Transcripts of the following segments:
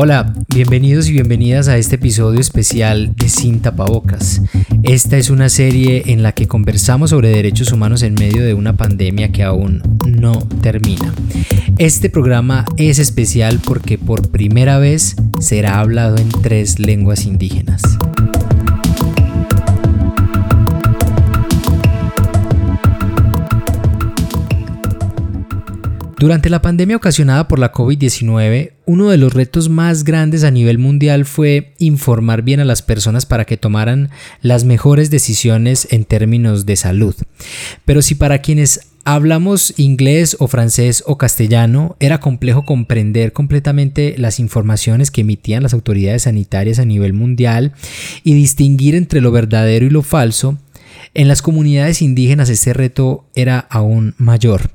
Hola, bienvenidos y bienvenidas a este episodio especial de Sin Tapabocas. Esta es una serie en la que conversamos sobre derechos humanos en medio de una pandemia que aún no termina. Este programa es especial porque por primera vez será hablado en tres lenguas indígenas. Durante la pandemia ocasionada por la COVID-19, uno de los retos más grandes a nivel mundial fue informar bien a las personas para que tomaran las mejores decisiones en términos de salud. Pero si para quienes hablamos inglés o francés o castellano, era complejo comprender completamente las informaciones que emitían las autoridades sanitarias a nivel mundial y distinguir entre lo verdadero y lo falso, en las comunidades indígenas este reto era aún mayor.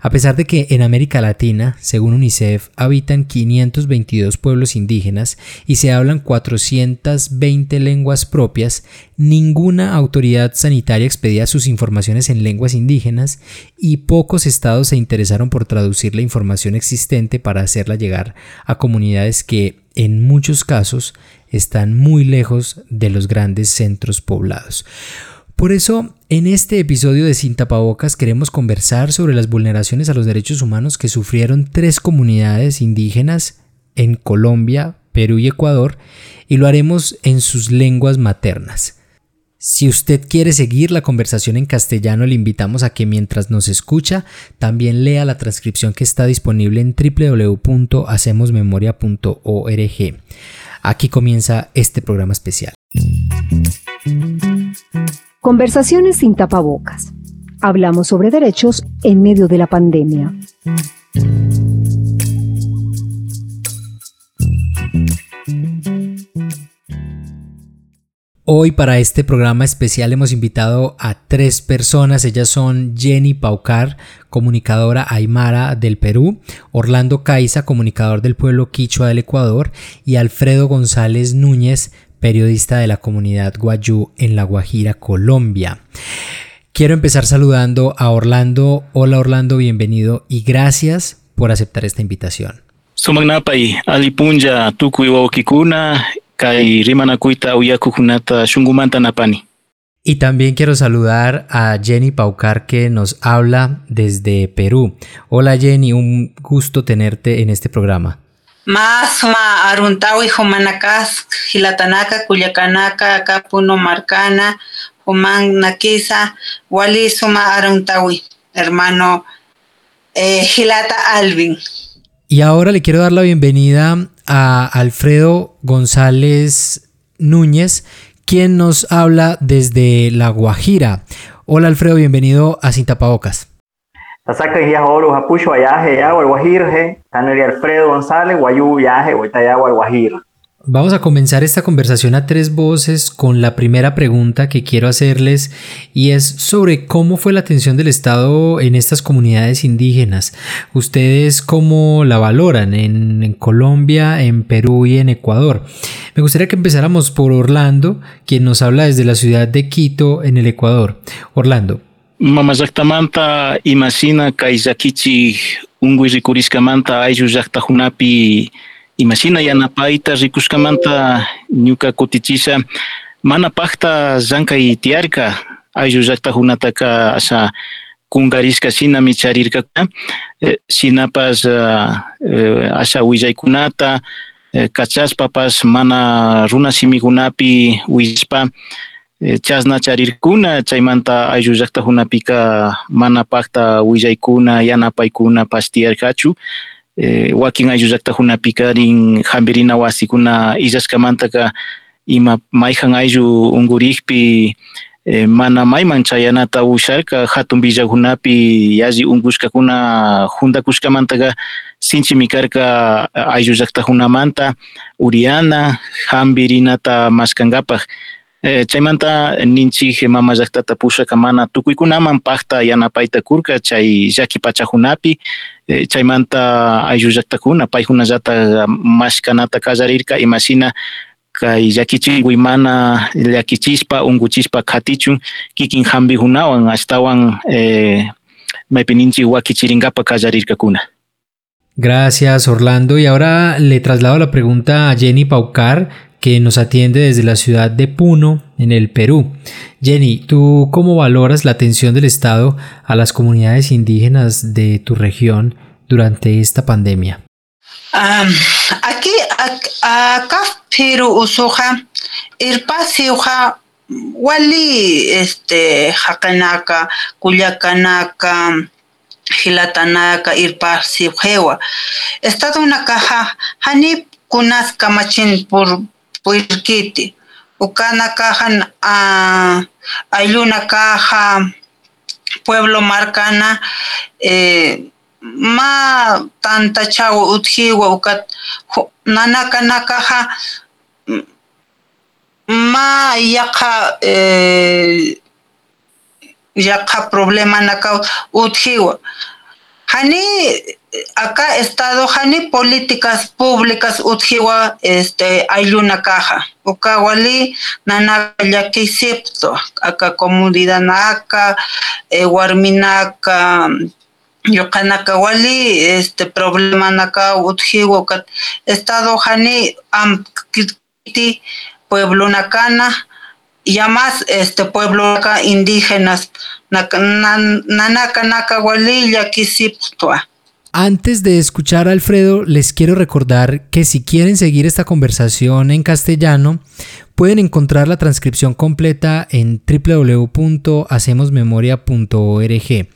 A pesar de que en América Latina, según UNICEF, habitan 522 pueblos indígenas y se hablan 420 lenguas propias, ninguna autoridad sanitaria expedía sus informaciones en lenguas indígenas y pocos estados se interesaron por traducir la información existente para hacerla llegar a comunidades que, en muchos casos, están muy lejos de los grandes centros poblados. Por eso, en este episodio de Sin Tapabocas queremos conversar sobre las vulneraciones a los derechos humanos que sufrieron tres comunidades indígenas en Colombia, Perú y Ecuador, y lo haremos en sus lenguas maternas. Si usted quiere seguir la conversación en castellano, le invitamos a que mientras nos escucha, también lea la transcripción que está disponible en www.hacemosmemoria.org. Aquí comienza este programa especial. Conversaciones sin tapabocas. Hablamos sobre derechos en medio de la pandemia. Hoy para este programa especial hemos invitado a tres personas. Ellas son Jenny Paucar, comunicadora aymara del Perú, Orlando Caiza, comunicador del pueblo quichua del Ecuador y Alfredo González Núñez, periodista de la comunidad Guayú en La Guajira, Colombia. Quiero empezar saludando a Orlando. Hola Orlando, bienvenido y gracias por aceptar esta invitación. Sumagnapay, alipunja kai shungumanta napani. Y también quiero saludar a Jenny Paucar que nos habla desde Perú. Hola Jenny, un gusto tenerte en este programa. Masma aruntawi humanakas hilatanaka kuyakanaka kapuno marcana human nakisa wali suma aruntawi hermano eh, Gilata Alvin. Y ahora le quiero dar la bienvenida a Alfredo González Núñez, quien nos habla desde La Guajira. Hola Alfredo, bienvenido a Sin Tapabocas. Hapucho ayaje taneri Alfredo González, guayú yaje. Vamos a comenzar esta conversación a tres voces con la primera pregunta que quiero hacerles y es sobre cómo fue la atención del Estado en estas comunidades indígenas. ¿Ustedes cómo la valoran en, en Colombia, en Perú y en Ecuador? Me gustaría que empezáramos por Orlando, quien nos habla desde la ciudad de Quito, en el Ecuador. Orlando, mamallaktamanta imasina kay llakichik unguy rikuriskamanta ayllu llaqtakunapi imashina yanapayta rikushkamanta ñuka kutichisha mana pakta llankay tiyarka ayllu llaqtakunataka asha kungarisca shinami charirkakuna eh, shinapas eh, asha willaykunata eh, kachaspapas mana runa simikunapi willashpa Eh, chasna charirkuna chaymanta ayllu llaqtakunapika mana pakta willaykuna yanapaykuna pastiyarkachu. Eh, wakin ayllu llaqtakunapika rin wasikuna illashkamantaka ima mayjan ayllu ungurikpi eh, mana mayman chayanata usharka hatun villakunapi yalli unkushkakuna juntakushkamantaka sinchimi karka ayllu llaqtakunamanta Uriana hambirinata maskankapak Eh, chaymanta ninchik mama llaktata pushaka mana tukuykunaman pakta yanapayta kurka chay llaki pachakunapi eh, chaymanta ayllu llaktakuna paykunallata mashkanata kallarirka imashina kay llakichikwi mana llakichispa unkuchispa katichun kikin hambijunawan ashtawan eh, maypi ninchik wakichirinkapa kallarirkakuna. Gracias Orlando. Y ahora le traslado la pregunta a Jenny Paucar que nos atiende desde la ciudad de Puno, en el Perú. Jenny, ¿tú cómo valoras la atención del Estado a las comunidades indígenas de tu región durante esta pandemia? Um, aquí, acá Perú usuja, irpasiuja, wali, este, jacanaka, cuyacanaka, hilatanaka, irpasiujewa. Estado una caja, hani kunas kamachin por puirkiti. Ucana caja, uh, ayuna caja, pueblo marcana, eh, ma tanta chau uthiwa ukat nanaka nakaha ma yaka eh, yaka problema naka uthiwa hani acá estado hani políticas públicas uthiwa este ayuna caja. Ukawali nanaka yakisipto acá comunidad naka eh, warminaka yoqanaka wali este problema naka utjiwo kat estado hani am kiti pueblo nakana ya más este pueblo acá indígenas nanaka naka wali ya kisiptua Antes de escuchar a Alfredo, les quiero recordar que si quieren seguir esta conversación en castellano, pueden encontrar la transcripción completa en www.hacemosmemoria.org.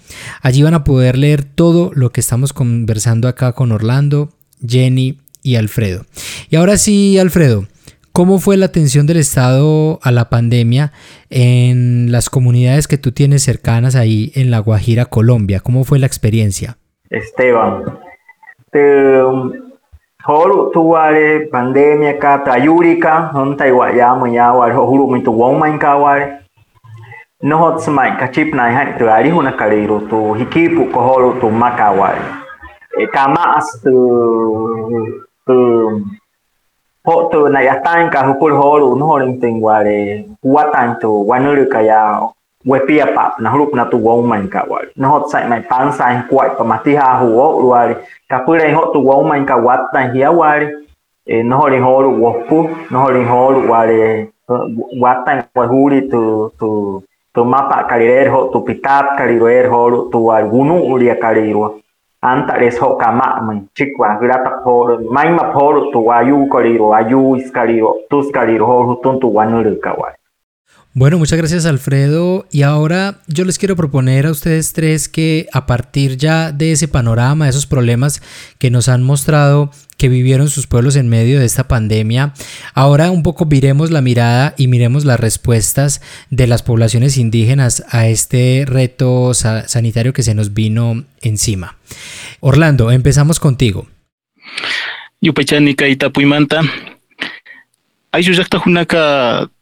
Allí van a poder leer todo lo que estamos conversando acá con Orlando, Jenny y Alfredo. Y ahora sí, Alfredo, ¿cómo fue la atención del Estado a la pandemia en las comunidades que tú tienes cercanas ahí en La Guajira, Colombia? ¿Cómo fue la experiencia? Esteban. Te holu tuare pandemia ka tayurika non tai wa ya mo ya wa hulu mi tu wong main ka ware. No hot smai ka chip nai hai tu ari huna kaliro tu hikipu ko holu tu maka ware. E kama as tu tu ho tu na ya tan ka hukul holu no holing ting ware. Watan tu wanuru ka ya wepia pap na hulup na tu wong man ka wali na hot sai mai pan sai kwai pa mati ha hu o wali ka pure hot tu wong man ka wat tan hia wali e no holi holu wopu no holi holu wali wat tan wa huli tu tu tu mapa kalirer ho tu pitap kalirer holu tu wal gunu ulia kalirwa anta les ho kama man chikwa grata holu mai ma holu tu ayu kaliro ayu iskaliro tus kaliro holu tun tu wanuru ka wali Bueno, muchas gracias Alfredo. Y ahora yo les quiero proponer a ustedes tres que a partir ya de ese panorama, de esos problemas que nos han mostrado que vivieron sus pueblos en medio de esta pandemia, ahora un poco viremos la mirada y miremos las respuestas de las poblaciones indígenas a este reto sanitario que se nos vino encima. Orlando, empezamos contigo. Yupachanika Itapuimanta. Ayuyakta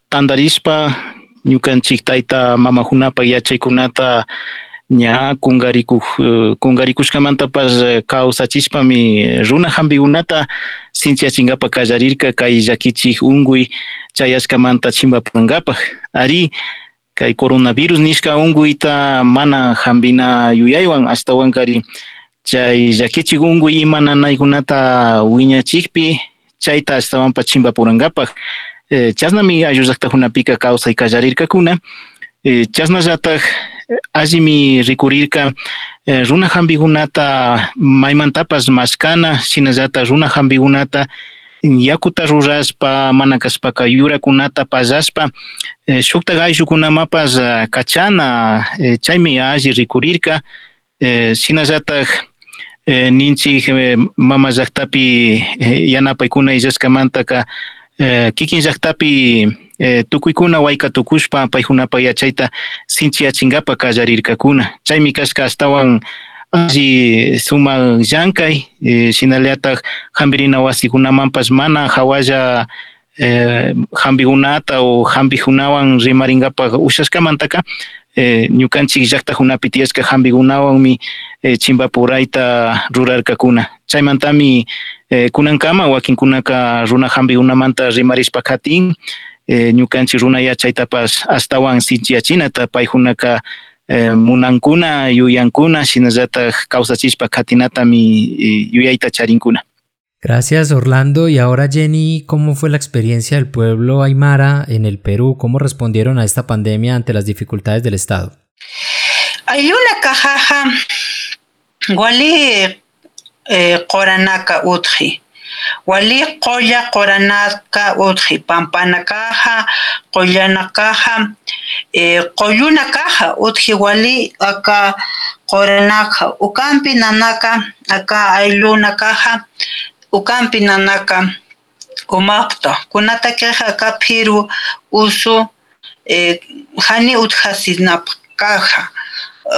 tandarispa ñukanchik tayta mamajunapa yachaykunata ña kungarikuj kungarikushkamantapas kawsachishpami runa hampikunata sinchiachinkapak kallarirka kay llakichik unkuy chayashkamanta chimbapunkapaj ari kay coronavirus nishka unkuyta mana hampina yuyaywan ashtawankari chay llakichik unkuy ima nanaykunata wiñachikpi chayta ashtawanpa chimbapurankapak eh, chasnami ayullaqtakunapika kawsay kallarirkakuna. Eh, chasnallatak allimi ricurirka eh, runa hampikunata maymantapas mashkana shinallatak runa hampikunata yakuta ruraspa mana kaspaka yurakunata pallashpa eh, shukta ayllukunamapas kachana eh, chaymi alli rikurirka. Eh, shinallatak eh, ninchik eh, mama llaqtapi eh, yanapaykuna illashkamantaka eh, kikin llaqtapi eh, tukuykuna wayka tukushpa paykunapa yachayta sinchiyachinkapak kallarirkakuna. Chaymi kashka astawan alli sumak llankay eh, shinallatak hampirina wasikunamanpas mana hawalla eh, hampikunata o hampikunawan rimarinkapak ushashkamantaka eh, ñukanchik llaqtakunapi tiyashka hampikunawanmi eh, chimpapurayta rurarkakuna. Chaymantami eh, kunankama wakinkunaka runa hampikunamanta rimarishpa katin eh, ñukanchik runa yachaytapas astawan sinchiyachinata paykunaka eh, munankuna yuyankuna shinallataj kawsachispa khatinatami yuyayta charinkuna Gracias Orlando. Y ahora Jenny, ¿cómo fue la experiencia del pueblo Aymara en el Perú? ¿Cómo respondieron a esta pandemia ante las dificultades del Estado? Hay una cajaja, wali qoranaka utji. Wali qoya qoranaka utji. Pampanakaja, qoyanakaja, qoyunakaja utji wali aka qoranaka. Ukampi nanaka aka aylunakaja. ukampi nanaka umaqta kunata keja kapiru usu eh, hani utjasinapa kaja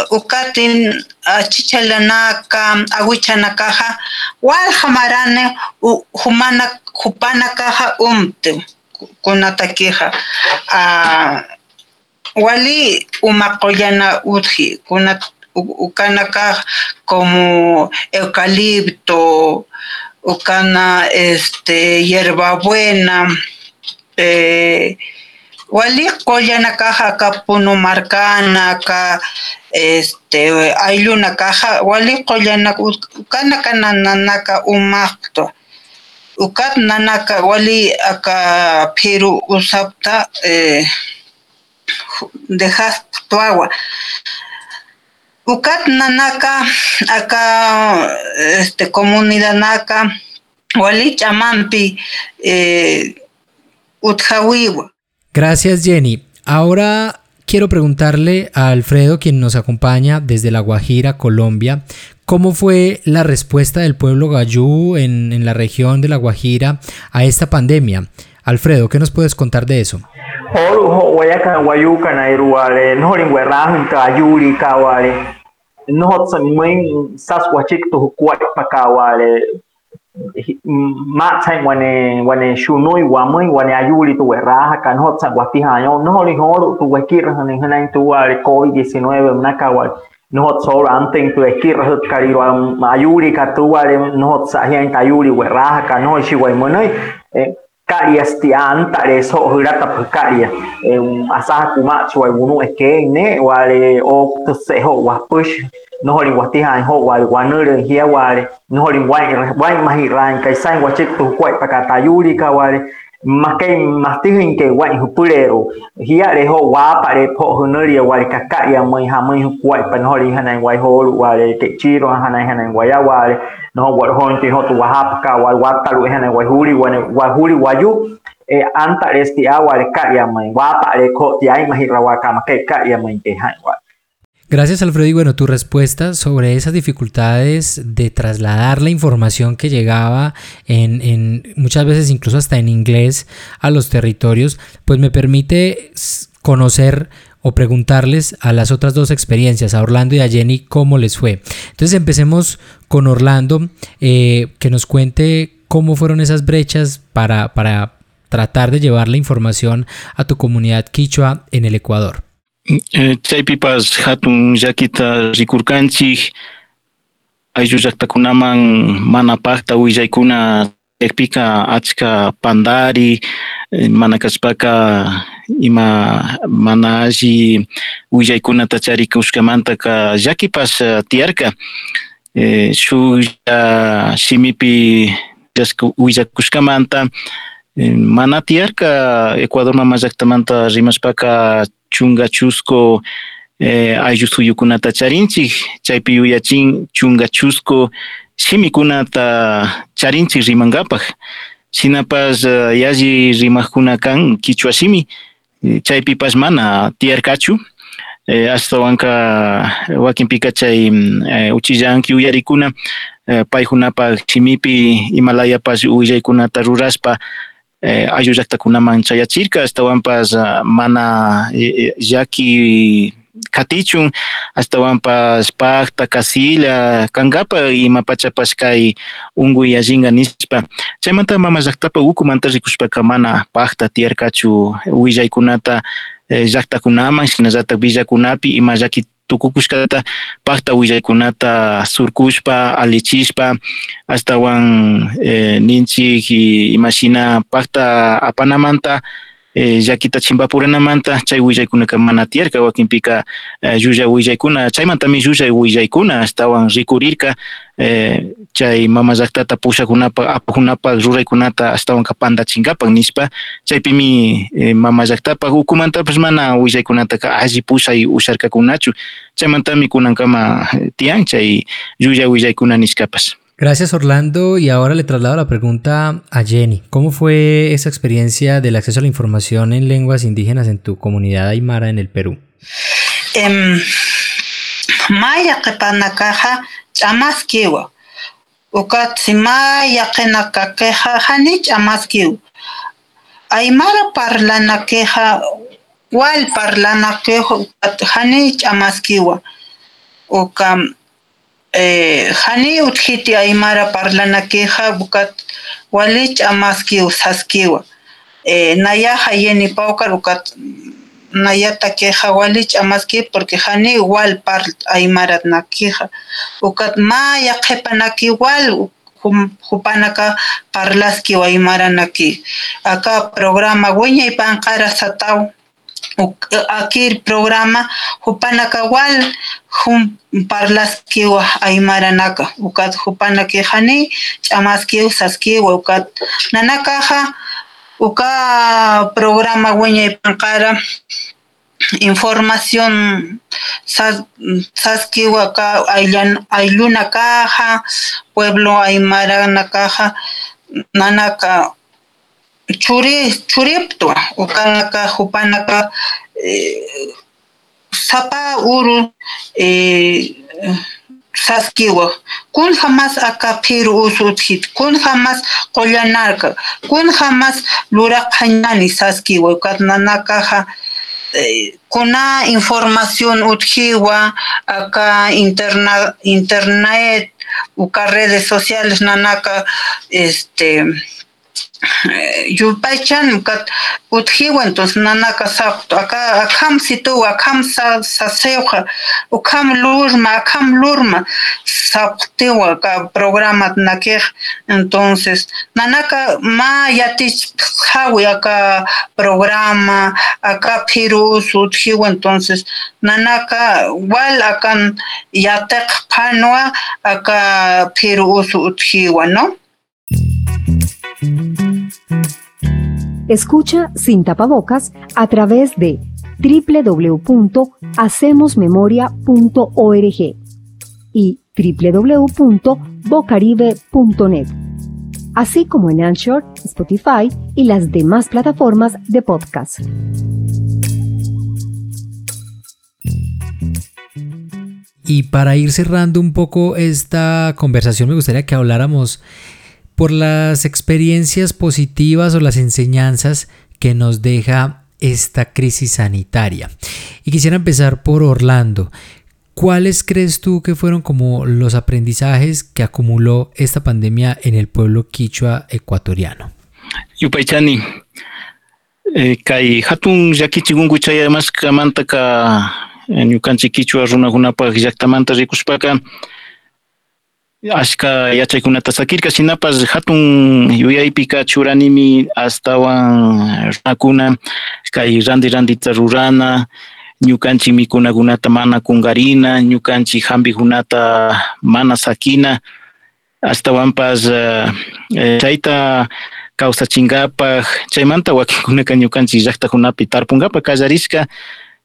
ukatin chichalanaka awichanakaja walja marane humana hupana kaja umte kunata keja wali umaqoyana utji kunat ukanaka como eucalipto ucana este hierbabuena eh, wali qollana caja ka puno marcana ka este ayluna caja wali qollana ukana kana nanaka umaqto ukat nanaka wali aka piru usapta eh, dejas tu agua. Ukat nanaka acá este comunidad naka wali chamampi eh, utjawiwa Gracias Jenny. Ahora quiero preguntarle a Alfredo, quien nos acompaña desde La Guajira, Colombia, ¿cómo fue la respuesta del pueblo gayú en, en la región de La Guajira a esta pandemia? Alfredo, ¿qué nos puedes contar de eso? Olu ho wayaka wayuka na iruale no lingwe rahun ka yuri ka wale no hot sa mwen sas wachik to kuat pa ka wale ma tsai wane wane shunui wa mwen wane ayuri to raha kan hot sa wati ha yo no li horu to wakir hanin hanan to wale covid 19 na ka wale no hot kariro ayuri ka to wale no hot sa hian ta yuri we raha kan no shi wai monoi karias ti antare so hirata pakaria um asa kuma chwa wunu eke ne wale o to se ho wa push no hori wati han ho wale wanure hia wale no hori wai wai mahi ran kai sai wa chik tu kwai pakata yuri ka wale makaimahtíjeinte guái hypyrévo hia'are hoguápare ho'ynoríre guare kaká'iamai hamýi huku'ãi penohóri hanaiguái ho'oru'uáre techíro hanai hanaiguái aguáre nohoguaruhóinte hotu guahápa kaguái guataru'e hanaiguái húri guajúri guaju anta're esti'aguáre ka'iamai guápa'are ko'otiáima híra guakamaka'i ka'iamaite ha'iguáre Gracias Alfredo y bueno, tu respuesta sobre esas dificultades de trasladar la información que llegaba en, muchas veces incluso hasta en inglés a los territorios, pues me permite conocer o preguntarles a las otras dos experiencias, a Orlando y a Jenny, cómo les fue. Entonces empecemos con Orlando, eh, que nos cuente cómo fueron esas brechas para, para tratar de llevar la información a tu comunidad quichua en el Ecuador. Chaypipas hatun llakita rikurkanchik ayllu llaqtakunaman mana pakta willaykuna ekpika achka pandari mana kashpaka ima mana alli willaykunata charikushkamantaka llakipas tiyarka. Shuk shimipi willakushkamanta mana tiyarka Ecuador mama llaqtamanta rimashpaka chunga chusco ayllu suyukunata charinchik chaypi yuyachin chunga chusco shimikunata charinchik rimankapak. Shinapas yalli rimakuna kan kichwa shimi chaypipas mana tiyarkachu. Ashtawanka wakinpika chay uchillanki uyarikuna paykunapak shimipi imalayapas willaykunata ruraspa ayllu llaqtakunaman chayachirka ashtawanpas mana llaki katichun ashtawanpas pakta casilla kankapa imapachapas kay unkuy allinka nispa. Chaymanta mama llaqtapa ukumanta rikushpaka mana pakta tiyarkachu willaykunata llaqtakunaman shinallatak villakunapi ima llaki tukukushkata pakta willaykunata surkushpa alichishpa astawan ninchik imashina pakta apanamanta eh, llakita chimbapuranamanta chay willaykunaka mana tiyarka wakinpika eh, llulla willaykuna chaymantami llulla willaykuna astawan rikurirka eh, chay mama llaktata pushakunapa apakunapak ruraykunata astawanka pandachinkapak nispa chaypimi eh, mama llaktapak ukumantapas mana willaykunataka alli pushay usharkakunachu chaymantami kunankama tiyan chay llulla willaykuna niskapas Gracias Orlando y ahora le traslado la pregunta a Jenny. ¿Cómo fue esa experiencia del acceso a la información en lenguas indígenas en tu comunidad aymara en el Perú? Em, maya qepanakaja ch'amaskiwa ukat simaya qenakakeja hani ch'amaskiwa aymara parlanakeja wal parlanakeja ukat hani ch'amaskiwa uka Haniyuq hiti aymara parlanakiqa bukat walicha amaskiw saskiwa. Nayaqa yeni pawkar bukat nayata kiqa walicha amaskiw porque haniyuq wal parl aymara nakiqa. Ukat maya qhipanaki wal hupanaka parlaski aymara naki. Aka programa wiñay panqara sataw aquí el programa jupana kawal parlas kiwa aymara naka ukat jupana ki hani chamas kiw sas kiwa ukat nanaka ha uka programa weña pankara información sas sas kiwa ka kaja pueblo aymara nakaja nanaka churi churiptua ukanaka hupanaka eh, sapa uru eh, saskiwa. Kun jamás acá piru kun jamás qollanarka kun jamás luraqhañani saskiwa ukatnanakaja eh, kuna información utjiwa acá interna, internet uka redes sociales nanaka este yupaychan kat utjiwa entonces nanaka sapto acá akam situ akam sa saseuja ukam lurma akam lurma saptiwa ka programa nakej. Entonces nanaka ma yatich hawi acá programa acá pirus utjiwa entonces nanaka wal akan yatek panwa acá pirus utjiwa no Escucha sin tapabocas a través de www.hacemosmemoria.org y www.bocaribe.net, así como en Anchor, Spotify y las demás plataformas de podcast. Y para ir cerrando un poco esta conversación, me gustaría que habláramos por las experiencias positivas o las enseñanzas que nos deja esta crisis sanitaria. Y quisiera empezar por Orlando. ¿Cuáles crees tú que fueron como los aprendizajes que acumuló esta pandemia en el pueblo quichua ecuatoriano? Yupaychani, eh, kay hatun además ka ñukanchik quichua runakunapaq llaqtamanta rikuspaka ashka yachaykunata sakirka hatun yuyaypika churanimi astawan runakuna kay randi randita rurana ñukanchik mikunakunata mana kungarina ñukanchik hampikunata mana sakina astawanpas uh, chayta kawsachinkapak chaymanta wakinkunaka ñukanchik llaqtakunapi tarpunkapak kallarishka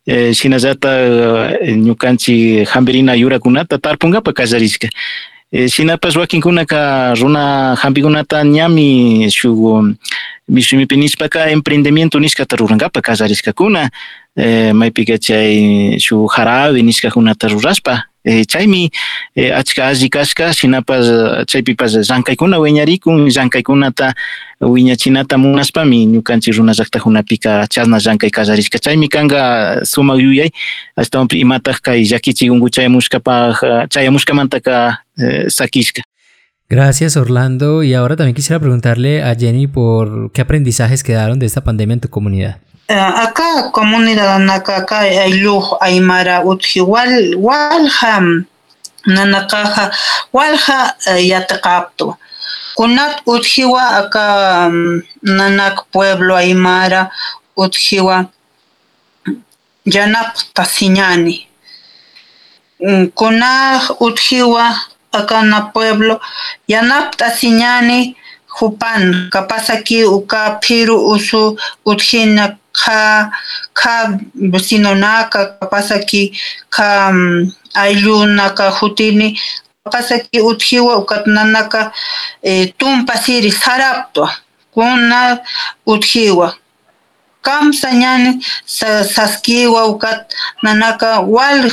eh, shinallata ñukanchik hampirina yurakunata tarpunkapak kallarishka eh, shinapas wakinkunaka runa hampikunata ñami shuk mishimipi nishpaka emprendimiento nishkata rurankapak kallarishkakuna eh, maypika chay shuk jarabe nishkakunata rurashpa eh, chaymi eh, achka alli kashka shinapas chaypipas llank'aykuna wiñarikun llank'aykunata wiñachinata munashpami ñukanchik runa llaqtakunapika chasna llank'ay kallarishka chaymi kanqa sumak yuyay ashtawanpi imataq kay llakichik unku chayamushkapaq chayamushkamantaka eh, sakishka. Gracias Orlando. Y ahora también quisiera preguntarle a Jenny por qué aprendizajes quedaron de esta pandemia en tu comunidad. Uh, acá comunidad naka acá ayluj aymara utji wal walja nanakaja walja yataqaptu kunat utjiwa acá nanak pueblo aymara utjiwa yanap tasiñani kunaj utjiwa akana pueblo. Yanap tasiñani jupan. Capaz aquí uka phiru usu utjina kha kha vecinonaka capaz aquí kha ayllunaka jutini aquí utjiwa ukatunanaka eh, tumpa siri saraptua kuna utjiwa. Kamsa ñani saskiwa ukat nanaka wal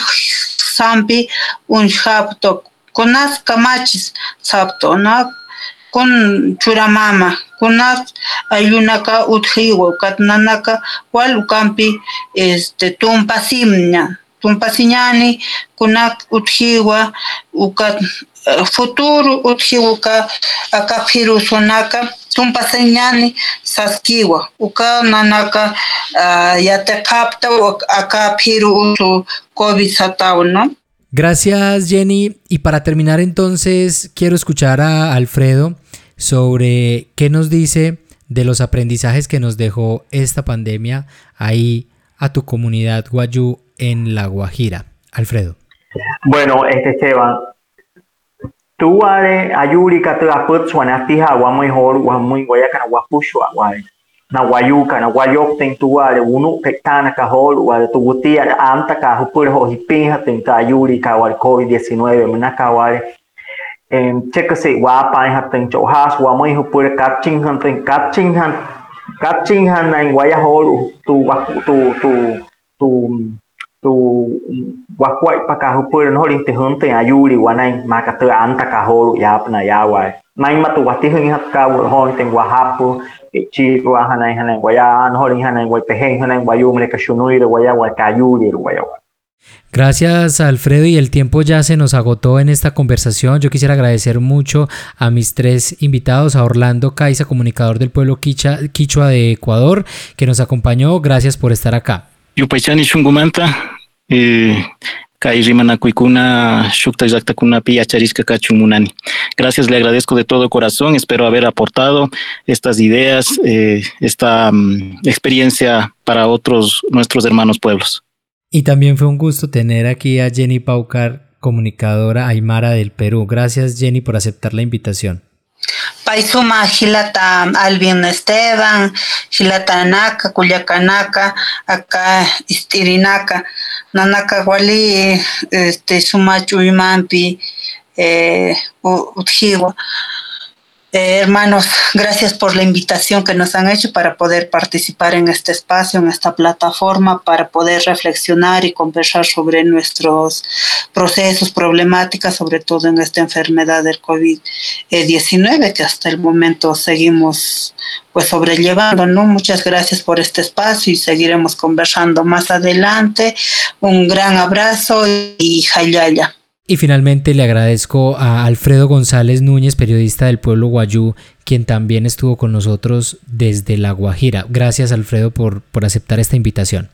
sampi unjapto kunas kamachis sapto na kun churamama kunas ayunaka utjiwa ukat nanaka wal ukampi este tumpa simña tumpa siñani kunak utjiwa ukat futuro utjiwa uka akaphirusunaka tumpa siñani saskiwa uka nanaka uh, yatekapta akaphiru usu covid no Gracias Jenny. Y para terminar entonces quiero escuchar a Alfredo sobre qué nos dice de los aprendizajes que nos dejó esta pandemia ahí a tu comunidad Guayú en La Guajira. Alfredo. Bueno, este Esteban, tú are ayurika te aput suanasti hawa muy hor wa muy guayaka guapushu aguay. Na guayuka na guayok ten tu are unu pectana hor wa tu gutia anta ka hupur ho hipinha ten ka ayurika wal em check se wa pa ha ten cho has wa mo hu pure catching han ten catching han catching han nai wa ya hol tu wa tu tu tu tu wa kwai pa ka hu pure no lin te hun ten ayuri wa nai ma ka te anta ka hol ya pa na ya wa mà ma tu wa ti hun ha ka wa hol quá wa ha pu chi wa hanai hanai wa ya an hol hanai wa pe hen hanai wa yu xu ka shunui wa ya wa yu yuri wa ya wa Gracias Alfredo y el tiempo ya se nos agotó en esta conversación. Yo quisiera agradecer mucho a mis tres invitados, a Orlando Caiza, comunicador del pueblo Quicha, Quichua de Ecuador, que nos acompañó. Gracias por estar acá. Shungumanta eh. Gracias, le agradezco de todo corazón. Espero haber aportado estas ideas, eh, esta um, experiencia para otros nuestros hermanos pueblos. Y también fue un gusto tener aquí a Jenny Paucar, comunicadora aymara del Perú. Gracias Jenny por aceptar la invitación. Paisuma Gilata Alvin Esteban, Gilata Naka, Culiacanaka, acá Istirinaka, Nanaka Wali, este, Sumachu Imampi, eh, Utjiwa. Eh, hermanos, gracias por la invitación que nos han hecho para poder participar en este espacio, en esta plataforma, para poder reflexionar y conversar sobre nuestros procesos, problemáticas, sobre todo en esta enfermedad del COVID-19 que hasta el momento seguimos pues sobrellevando, ¿no? Muchas gracias por este espacio y seguiremos conversando más adelante. Un gran abrazo y jayaya. Y finalmente le agradezco a Alfredo González Núñez, periodista del pueblo Guayú, quien también estuvo con nosotros desde La Guajira. Gracias Alfredo por, por aceptar esta invitación.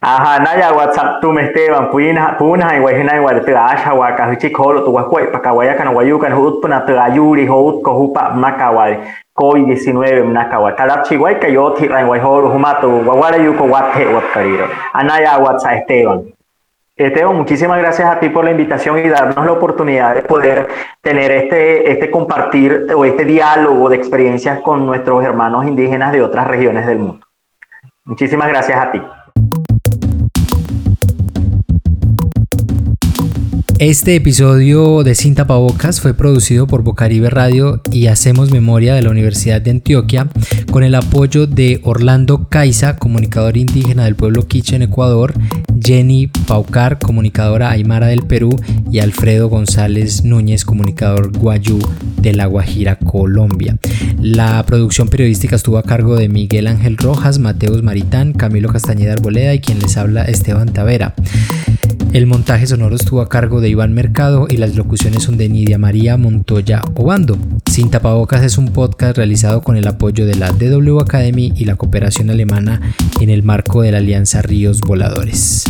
Ajá, naya WhatsApp tu me Esteban, puina puna y guayina igual te asha waka hichi kolo tu guacuay pa kawaya kan guayu kan hut puna te ayuri hut ko hupa makawai COVID 19 nakawai talap chiguay kayo ti ran guay holo humato guawara yuko wate wakariro. Anaya WhatsApp Esteban. Esteban, muchísimas gracias a ti por la invitación y darnos la oportunidad de poder tener este, este compartir o este diálogo de experiencias con nuestros hermanos indígenas de otras regiones del mundo. Muchísimas gracias a ti. Este episodio de Sin Tapabocas fue producido por Bocaribe Radio y Hacemos Memoria de la Universidad de Antioquia con el apoyo de Orlando Caiza, comunicador indígena del pueblo Quiche en Ecuador, Jenny Paucar, comunicadora aymara del Perú y Alfredo González Núñez, comunicador guayú de La Guajira, Colombia. La producción periodística estuvo a cargo de Miguel Ángel Rojas, Mateus Maritán, Camilo Castañeda Arboleda y quien les habla Esteban Tavera. El montaje sonoro estuvo a cargo de Iván Mercado y las locuciones son de Nidia María Montoya Obando. Sin tapabocas es un podcast realizado con el apoyo de la DW Academy y la cooperación alemana en el marco de la Alianza Ríos Voladores.